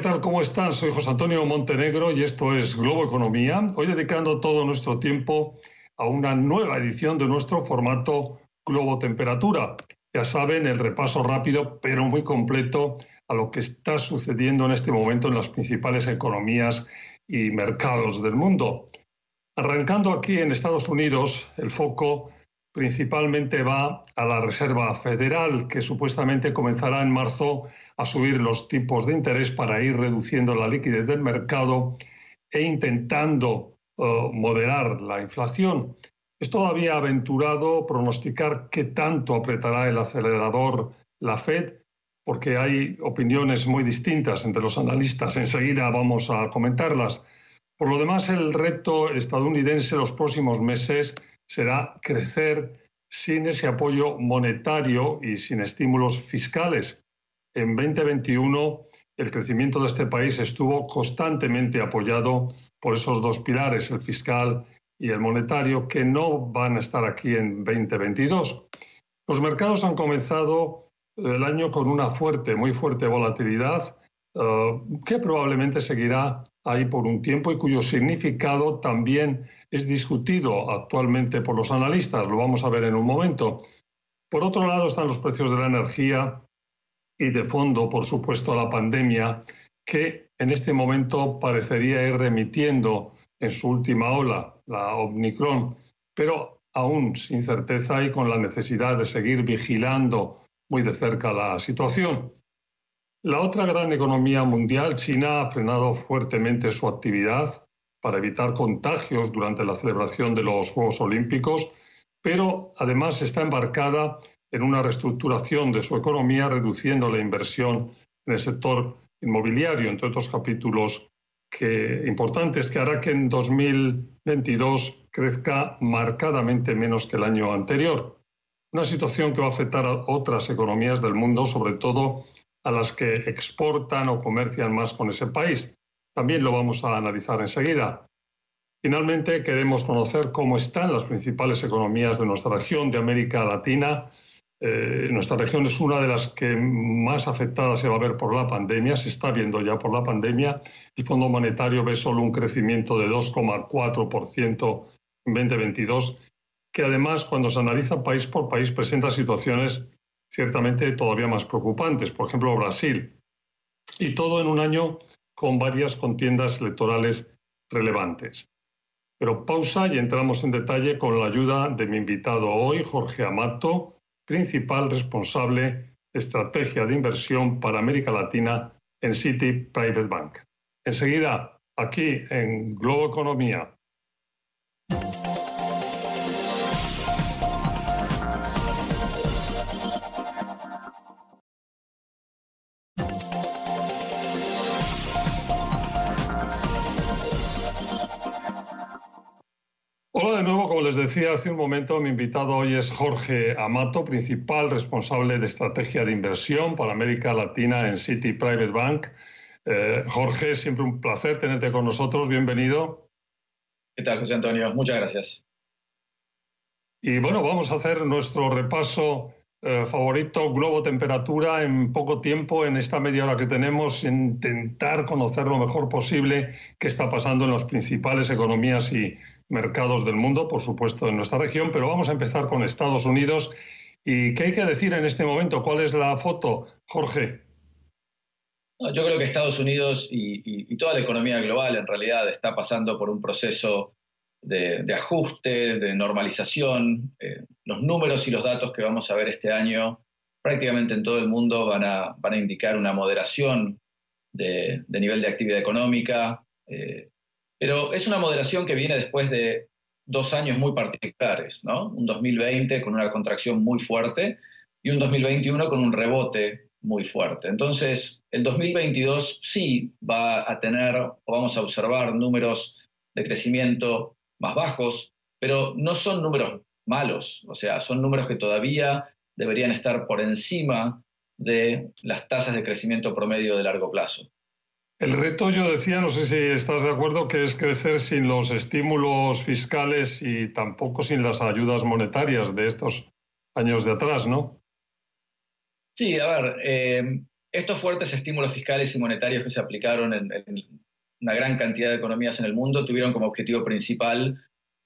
¿qué tal? ¿Cómo están? Soy José Antonio Montenegro y esto es Globo Economía. Hoy dedicando todo nuestro tiempo a una nueva edición de nuestro formato Globo Temperatura. Ya saben, el repaso rápido pero muy completo a lo que está sucediendo en este momento en las principales economías y mercados del mundo. Arrancando aquí en Estados Unidos, el foco principalmente va a la Reserva Federal, que supuestamente comenzará en marzo a subir los tipos de interés para ir reduciendo la liquidez del mercado e intentando eh, moderar la inflación. Es todavía aventurado pronosticar qué tanto apretará el acelerador la Fed, porque hay opiniones muy distintas entre los analistas. Enseguida vamos a comentarlas. Por lo demás, el reto estadounidense los próximos meses será crecer sin ese apoyo monetario y sin estímulos fiscales. En 2021, el crecimiento de este país estuvo constantemente apoyado por esos dos pilares, el fiscal y el monetario, que no van a estar aquí en 2022. Los mercados han comenzado eh, el año con una fuerte, muy fuerte volatilidad, eh, que probablemente seguirá ahí por un tiempo y cuyo significado también es discutido actualmente por los analistas. Lo vamos a ver en un momento. Por otro lado están los precios de la energía y de fondo, por supuesto, la pandemia, que en este momento parecería ir remitiendo en su última ola, la Omicron, pero aún sin certeza y con la necesidad de seguir vigilando muy de cerca la situación. La otra gran economía mundial, China, ha frenado fuertemente su actividad para evitar contagios durante la celebración de los Juegos Olímpicos, pero además está embarcada en una reestructuración de su economía, reduciendo la inversión en el sector inmobiliario, entre otros capítulos que, importantes que hará que en 2022 crezca marcadamente menos que el año anterior. Una situación que va a afectar a otras economías del mundo, sobre todo a las que exportan o comercian más con ese país. También lo vamos a analizar enseguida. Finalmente, queremos conocer cómo están las principales economías de nuestra región de América Latina eh, nuestra región es una de las que más afectada se va a ver por la pandemia, se está viendo ya por la pandemia. El Fondo Monetario ve solo un crecimiento de 2,4% en 2022, que además cuando se analiza país por país presenta situaciones ciertamente todavía más preocupantes. Por ejemplo, Brasil. Y todo en un año con varias contiendas electorales relevantes. Pero pausa y entramos en detalle con la ayuda de mi invitado hoy, Jorge Amato, principal responsable de estrategia de inversión para América Latina en City Private Bank. Enseguida, aquí en Globo Economía, Hola de nuevo, como les decía hace un momento, mi invitado hoy es Jorge Amato, principal responsable de estrategia de inversión para América Latina en City Private Bank. Eh, Jorge, siempre un placer tenerte con nosotros, bienvenido. ¿Qué tal, José Antonio? Muchas gracias. Y bueno, vamos a hacer nuestro repaso eh, favorito, globo temperatura, en poco tiempo, en esta media hora que tenemos, intentar conocer lo mejor posible qué está pasando en las principales economías y mercados del mundo, por supuesto en nuestra región, pero vamos a empezar con Estados Unidos. ¿Y qué hay que decir en este momento? ¿Cuál es la foto, Jorge? yo creo que Estados Unidos y, toda la economía global en realidad está pasando por un proceso de, ajuste, de normalización. Eh, los números y los datos que vamos a ver este año prácticamente en todo el mundo van a, indicar una moderación de, nivel de actividad económica, eh, pero es una moderación que viene después de dos años muy particulares, ¿no? Un 2020 con una contracción muy fuerte y un 2021 con un rebote muy fuerte. Entonces, el 2022 sí va a tener o vamos a observar números de crecimiento más bajos, pero no son números malos, o sea, son números que todavía deberían estar por encima de las tasas de crecimiento promedio de largo plazo. El reto, yo decía, no sé si estás de acuerdo, que es crecer sin los estímulos fiscales y tampoco sin las ayudas monetarias de estos años de atrás, ¿no? Sí, a ver, eh, estos fuertes estímulos fiscales y monetarios que se aplicaron en, una gran cantidad de economías en el mundo tuvieron como objetivo principal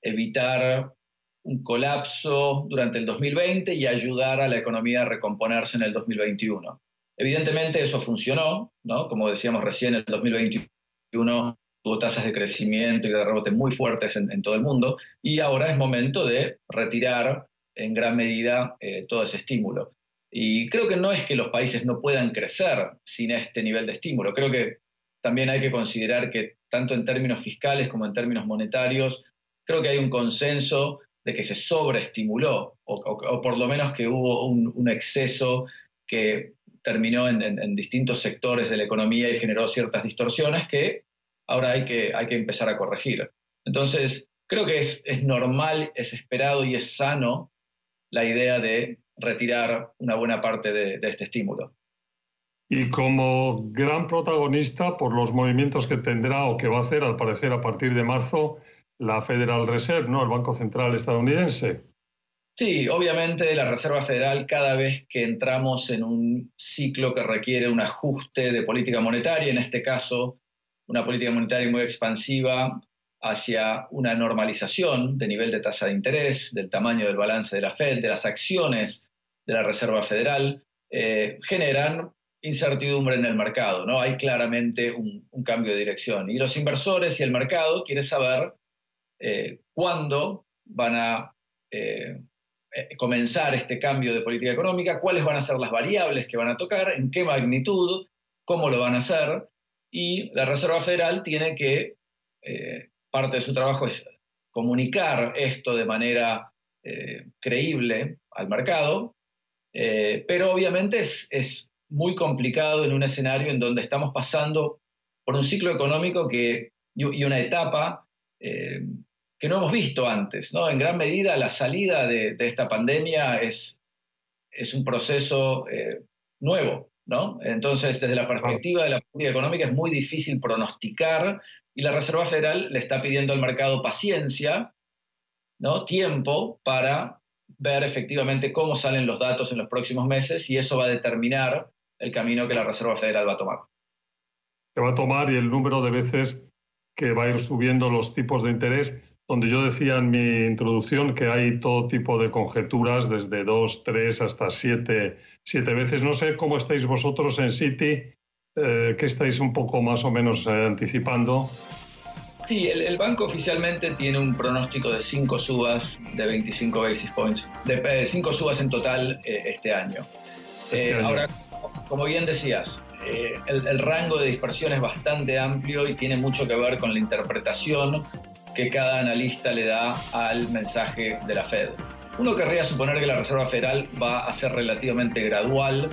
evitar un colapso durante el 2020 y ayudar a la economía a recomponerse en el 2021. Evidentemente eso funcionó, ¿no? Como decíamos recién, el 2021 tuvo tasas de crecimiento y de rebote muy fuertes en, todo el mundo y ahora es momento de retirar en gran medida eh, todo ese estímulo. Y creo que no es que los países no puedan crecer sin este nivel de estímulo. Creo que también hay que considerar que tanto en términos fiscales como en términos monetarios, creo que hay un consenso de que se sobreestimuló, o, por lo menos que hubo un, exceso que terminó en, distintos sectores de la economía y generó ciertas distorsiones que ahora hay que, hay que empezar a corregir. Entonces, creo que es, es normal, es esperado y es sano la idea de retirar una buena parte de, este estímulo. Y como gran protagonista por los movimientos que tendrá o que va a hacer, al parecer, a partir de marzo, la Federal Reserve, ¿no? El Banco Central estadounidense. Sí, obviamente la Reserva Federal, cada vez que entramos en un ciclo que requiere un ajuste de política monetaria, en este caso una política monetaria muy expansiva, hacia una normalización de nivel de tasa de interés, del tamaño del balance de la Fed, de las acciones de la Reserva Federal, eh, generan incertidumbre en el mercado, ¿no? Hay claramente un, cambio de dirección. Y los inversores y el mercado quieren saber eh, cuándo van a eh, comenzar este cambio de política económica, cuáles van a ser las variables que van a tocar, en qué magnitud, cómo lo van a hacer. Y la Reserva Federal tiene que parte de su trabajo es comunicar esto de manera eh, creíble al mercado, eh, pero obviamente es, muy complicado en un escenario en donde estamos pasando por un ciclo económico que, y, una etapa eh, que no hemos visto antes. ¿no? En gran medida la salida de, esta pandemia es, es un proceso nuevo. ¿no? Entonces, desde la perspectiva de la política económica es muy difícil pronosticar y la Reserva Federal le está pidiendo al mercado paciencia, ¿no? tiempo para ver efectivamente cómo salen los datos en los próximos meses y eso va a determinar el camino que la Reserva Federal va a tomar. Que va a tomar y el número de veces que va a ir subiendo los tipos de interés, donde yo decía en mi introducción que hay todo tipo de conjeturas, desde dos, tres hasta siete, siete veces. No sé cómo estáis vosotros en Citi eh, ¿Qué estáis un poco más o menos eh, anticipando? Sí, el, banco oficialmente tiene un pronóstico de 5 subas de 25 basis points, de 5 eh, subas en total este año. Este ahora, como bien decías, el, el, rango de dispersión es bastante amplio y tiene mucho que ver con la interpretación que cada analista le da al mensaje de la Fed. Uno querría suponer que la Reserva Federal va a ser relativamente gradual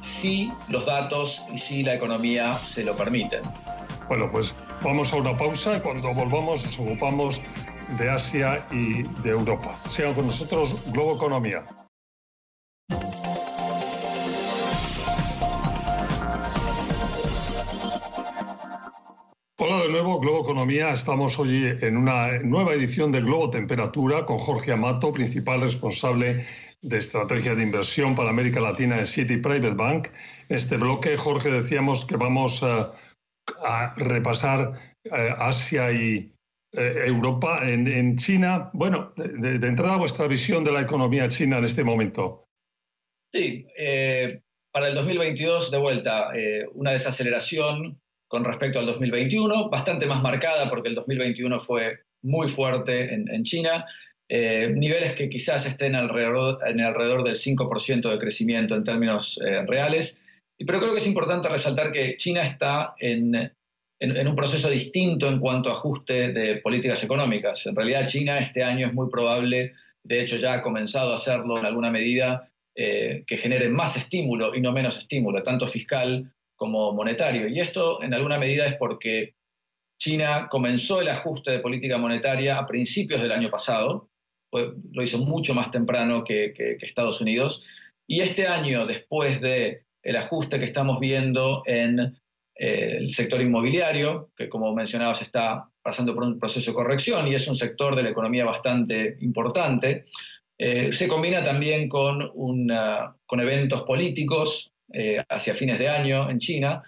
si los datos y si la economía se lo permiten. Bueno, pues vamos a una pausa cuando volvamos nos ocupamos de Asia y de Europa. Sean con nosotros Globo Economía. Hola de nuevo, Globo Economía. Estamos hoy en una nueva edición de Globo Temperatura con Jorge Amato, principal responsable de estrategia de inversión para América Latina en City Private Bank. Este bloque, Jorge, decíamos que vamos a, repasar eh, Asia y eh, Europa. En, China, bueno, de, entrada, vuestra visión de la economía china en este momento. Sí, eh, para el 2022, de vuelta, una desaceleración con respecto al 2021, bastante más marcada porque el 2021 fue muy fuerte en China. Eh, niveles que quizás estén alrededor, en alrededor del 5% de crecimiento en términos eh, reales. Pero creo que es importante resaltar que China está en, en, un proceso distinto en cuanto a ajuste de políticas económicas. En realidad China este año es muy probable, de hecho ya ha comenzado a hacerlo en alguna medida, eh, que genere más estímulo y no menos estímulo, tanto fiscal como monetario. Y esto en alguna medida es porque China comenzó el ajuste de política monetaria a principios del año pasado, lo hizo mucho más temprano que, Estados Unidos. Y este año, después del el ajuste que estamos viendo en eh, el sector inmobiliario, que como mencionabas está pasando por un proceso de corrección y es un sector de la economía bastante importante, eh, se combina también con, con eventos políticos hacia fines de año en China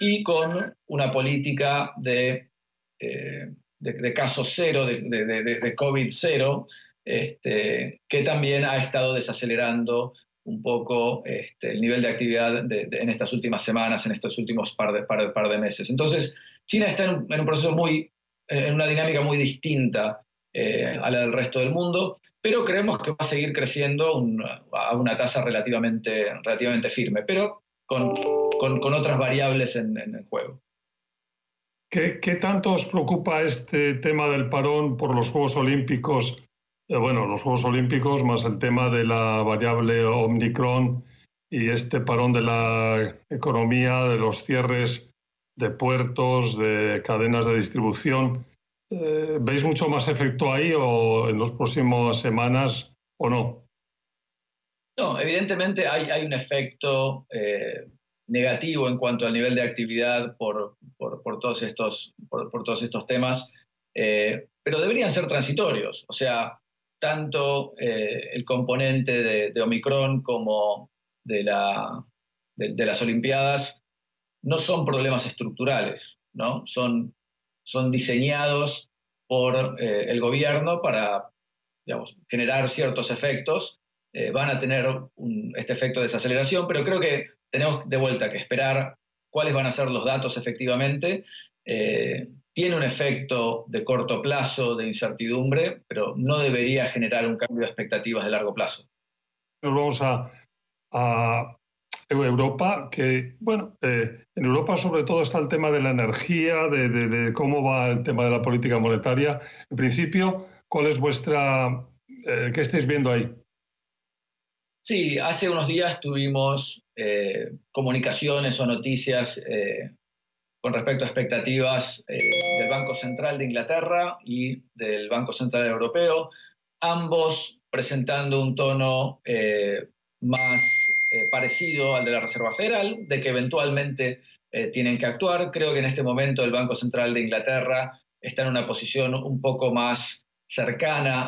y con una política de, de, casos cero, de, COVID cero, este, que también ha estado desacelerando un poco este, el nivel de actividad en estas últimas semanas, en estos últimos par de, par, de meses. Entonces, China está en un, proceso muy, en una dinámica muy distinta eh, a la del resto del mundo, pero creemos que va a seguir creciendo a una tasa relativamente, relativamente firme, pero con, con, otras variables en, en juego. ¿Qué, ¿Qué, tanto os preocupa este tema del parón por los Juegos Olímpicos eh, bueno, los Juegos Olímpicos más el tema de la variable Omicron y este parón de la economía, de los cierres de puertos, de cadenas de distribución. Eh, ¿Veis mucho más efecto ahí o en las próximas semanas o no? No, evidentemente hay, un efecto eh, negativo en cuanto al nivel de actividad por, todos, estos, temas, pero deberían ser transitorios. O sea, tanto eh, el componente de, Omicron como de, de, las Olimpiadas no son problemas estructurales, ¿no? Son, son diseñados por eh, el gobierno para generar ciertos efectos. Eh, van a tener este efecto de desaceleración, pero creo que tenemos de vuelta que esperar cuáles van a ser los datos efectivamente tiene un efecto de corto plazo, de incertidumbre, pero no debería generar un cambio de expectativas de largo plazo. Nos vamos a, Europa, que, bueno, eh, en Europa sobre todo está el tema de la energía, de, cómo va el tema de la política monetaria. En principio, ¿cuál es vuestra, eh, qué estáis viendo ahí? Sí, hace unos días tuvimos eh, comunicaciones o noticias con respecto a expectativas del Banco Central de Inglaterra y del Banco Central Europeo, ambos presentando un tono más eh, parecido al de la Reserva Federal, de que eventualmente tienen que actuar. Creo que en este momento el Banco Central de Inglaterra está en una posición un poco más cercana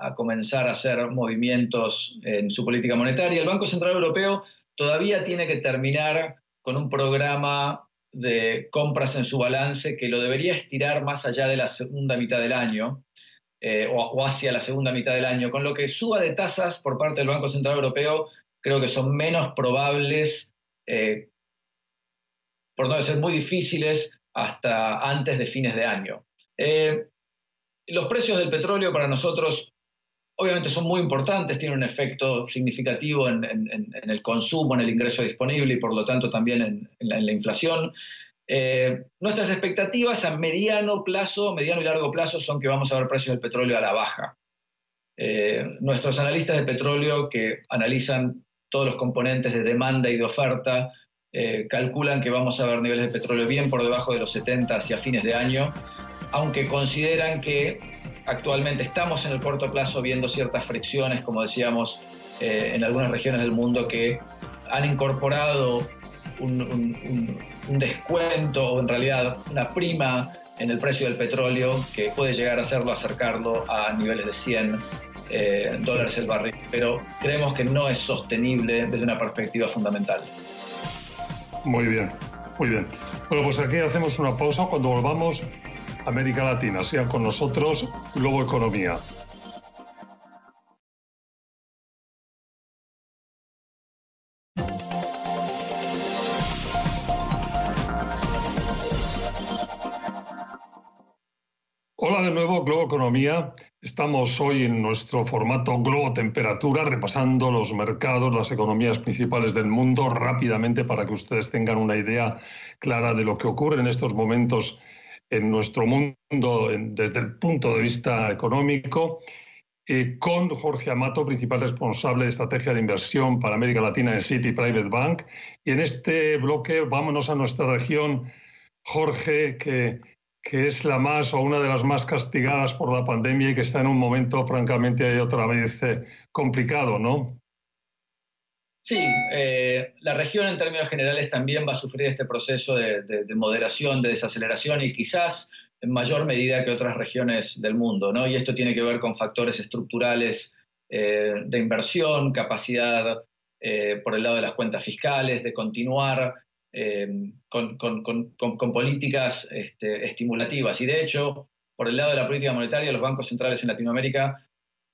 a comenzar a hacer movimientos en su política monetaria. El Banco Central Europeo todavía tiene que terminar con un programa de compras en su balance que lo debería estirar más allá de la segunda mitad del año eh, o, hacia la segunda mitad del año, con lo que suba de tasas por parte del Banco Central Europeo creo que son menos probables, eh, por no decir muy difíciles, hasta antes de fines de año. Eh, los precios del petróleo para nosotros obviamente son muy importantes, tienen un efecto significativo en, el consumo, en el ingreso disponible y por lo tanto también en, la, inflación. Eh, nuestras expectativas a mediano plazo, mediano y largo plazo son que vamos a ver precios del petróleo a la baja. Eh, nuestros analistas de petróleo que analizan todos los componentes de demanda y de oferta eh, calculan que vamos a ver niveles de petróleo bien por debajo de los 70 hacia fines de año, aunque consideran que actualmente estamos en el corto plazo viendo ciertas fricciones, como decíamos, en algunas regiones del mundo que han incorporado un, descuento o en realidad una prima en el precio del petróleo que puede llegar a hacerlo acercarlo a niveles de 100 eh, dólares el barril. Pero creemos que no es sostenible desde una perspectiva fundamental. Muy bien, muy bien. Bueno, pues aquí hacemos una pausa. Cuando volvamos América Latina. Sean con nosotros Globo Economía. Hola de nuevo, Globo Economía. Estamos hoy en nuestro formato Globo Temperatura, repasando los mercados, las economías principales del mundo rápidamente para que ustedes tengan una idea clara de lo que ocurre en estos momentos en nuestro mundo desde el punto de vista económico, eh, con Jorge Amato, principal responsable de estrategia de inversión para América Latina en City Private Bank. Y en este bloque vámonos a nuestra región, Jorge, que, que es la más o una de las más castigadas por la pandemia y que está en un momento francamente otra vez eh, complicado, ¿no? Sí, eh, la región en términos generales también va a sufrir este proceso de, moderación, de desaceleración y quizás en mayor medida que otras regiones del mundo, ¿no? Y esto tiene que ver con factores estructurales eh, de inversión, capacidad por el lado de las cuentas fiscales, de continuar eh, con, políticas este, estimulativas. Y de hecho, por el lado de la política monetaria, los bancos centrales en Latinoamérica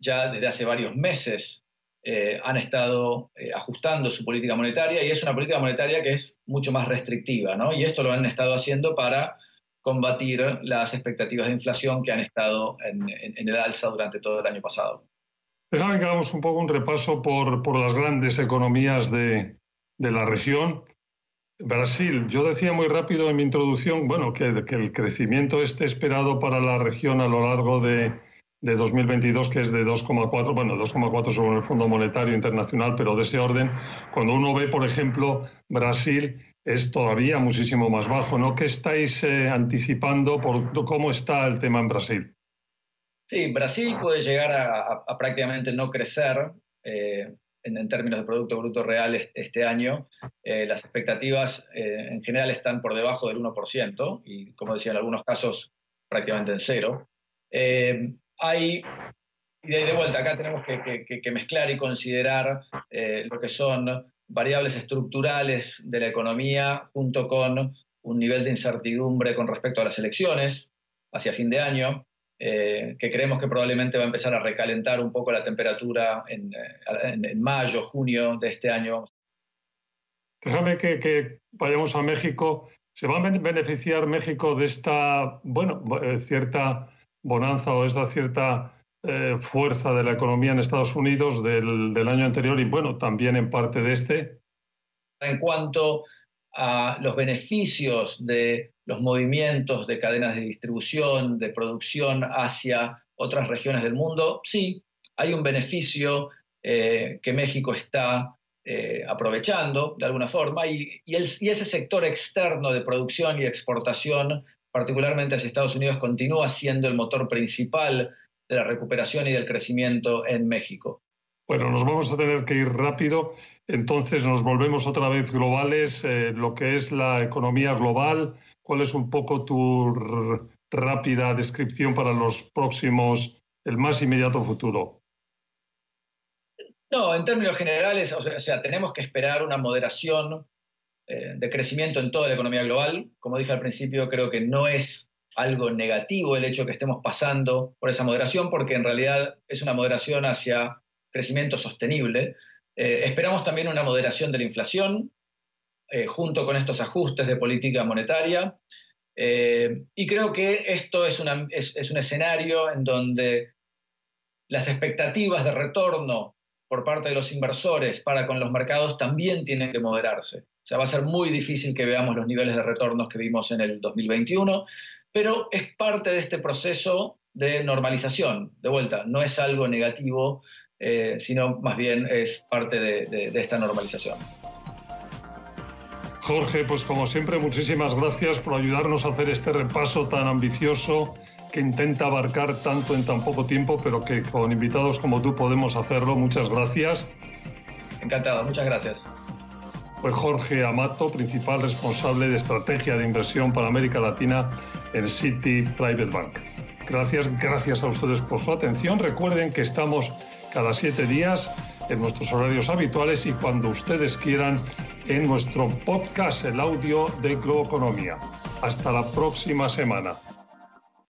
ya desde hace varios meses eh, han estado ajustando su política monetaria y es una política monetaria que es mucho más restrictiva, ¿no? Y esto lo han estado haciendo para combatir las expectativas de inflación que han estado en, el alza durante todo el año pasado. Déjame que hagamos un poco un repaso por, por las grandes economías de, de, la región. Brasil, yo decía muy rápido en mi introducción, bueno, que, el crecimiento esté esperado para la región a lo largo de, de 2022, que es de 2,4, bueno, 2,4 según el Fondo Monetario Internacional, pero de ese orden, cuando uno ve, por ejemplo, Brasil, es todavía muchísimo más bajo, ¿no? ¿Qué estáis eh, anticipando por cómo está el tema en Brasil? Sí, Brasil puede llegar a, prácticamente no crecer eh, en, términos de Producto Bruto Real este, año. Eh, las expectativas en general están por debajo del 1% y, como decía, en algunos casos prácticamente en cero. hay y de, vuelta, acá tenemos que, mezclar y considerar lo que son variables estructurales de la economía junto con un nivel de incertidumbre con respecto a las elecciones hacia fin de año, eh, que creemos que probablemente va a empezar a recalentar un poco la temperatura en, eh, mayo, junio de este año. Déjame que, vayamos a México. ¿Se va a beneficiar México de esta, bueno, eh, cierta bonanza o esta cierta eh, fuerza de la economía en Estados Unidos del, año anterior y, bueno, también en parte de este? En cuanto a los beneficios de los movimientos de cadenas de distribución, de producción hacia otras regiones del mundo, sí, hay un beneficio eh, que México está eh, aprovechando de alguna forma y, y, ese sector externo de producción y exportación, particularmente hacia Estados Unidos, continúa siendo el motor principal de la recuperación y del crecimiento en México. Bueno, nos vamos a tener que ir rápido. Entonces nos volvemos otra vez globales, eh, lo que es la economía global. ¿Cuál es un poco tu rápida descripción para los próximos, el más inmediato futuro? No, en términos generales, o sea, tenemos que esperar una moderación eh, de crecimiento en toda la economía global. Como dije al principio, creo que no es algo negativo el hecho que estemos pasando por esa moderación, porque en realidad es una moderación hacia crecimiento sostenible. Eh, esperamos también una moderación de la inflación, eh, junto con estos ajustes de política monetaria. Eh, y creo que esto es, es, un escenario en donde las expectativas de retorno por parte de los inversores para con los mercados también tienen que moderarse. O sea, va a ser muy difícil que veamos los niveles de retornos que vimos en el 2021 pero es parte de este proceso de normalización. De vuelta, no es algo negativo, eh, sino más bien es parte de, esta normalización. Jorge, pues como siempre, muchísimas gracias por ayudarnos a hacer este repaso tan ambicioso que intenta abarcar tanto en tan poco tiempo, pero que con invitados como tú podemos hacerlo. Muchas gracias. Encantado, muchas gracias. Fue Jorge Amato, principal responsable de estrategia de inversión para América Latina en City Private Bank. Gracias, gracias a ustedes por su atención. Recuerden que estamos cada siete días en nuestros horarios habituales y cuando ustedes quieran en nuestro podcast, el audio de Globo Economía. Hasta la próxima semana.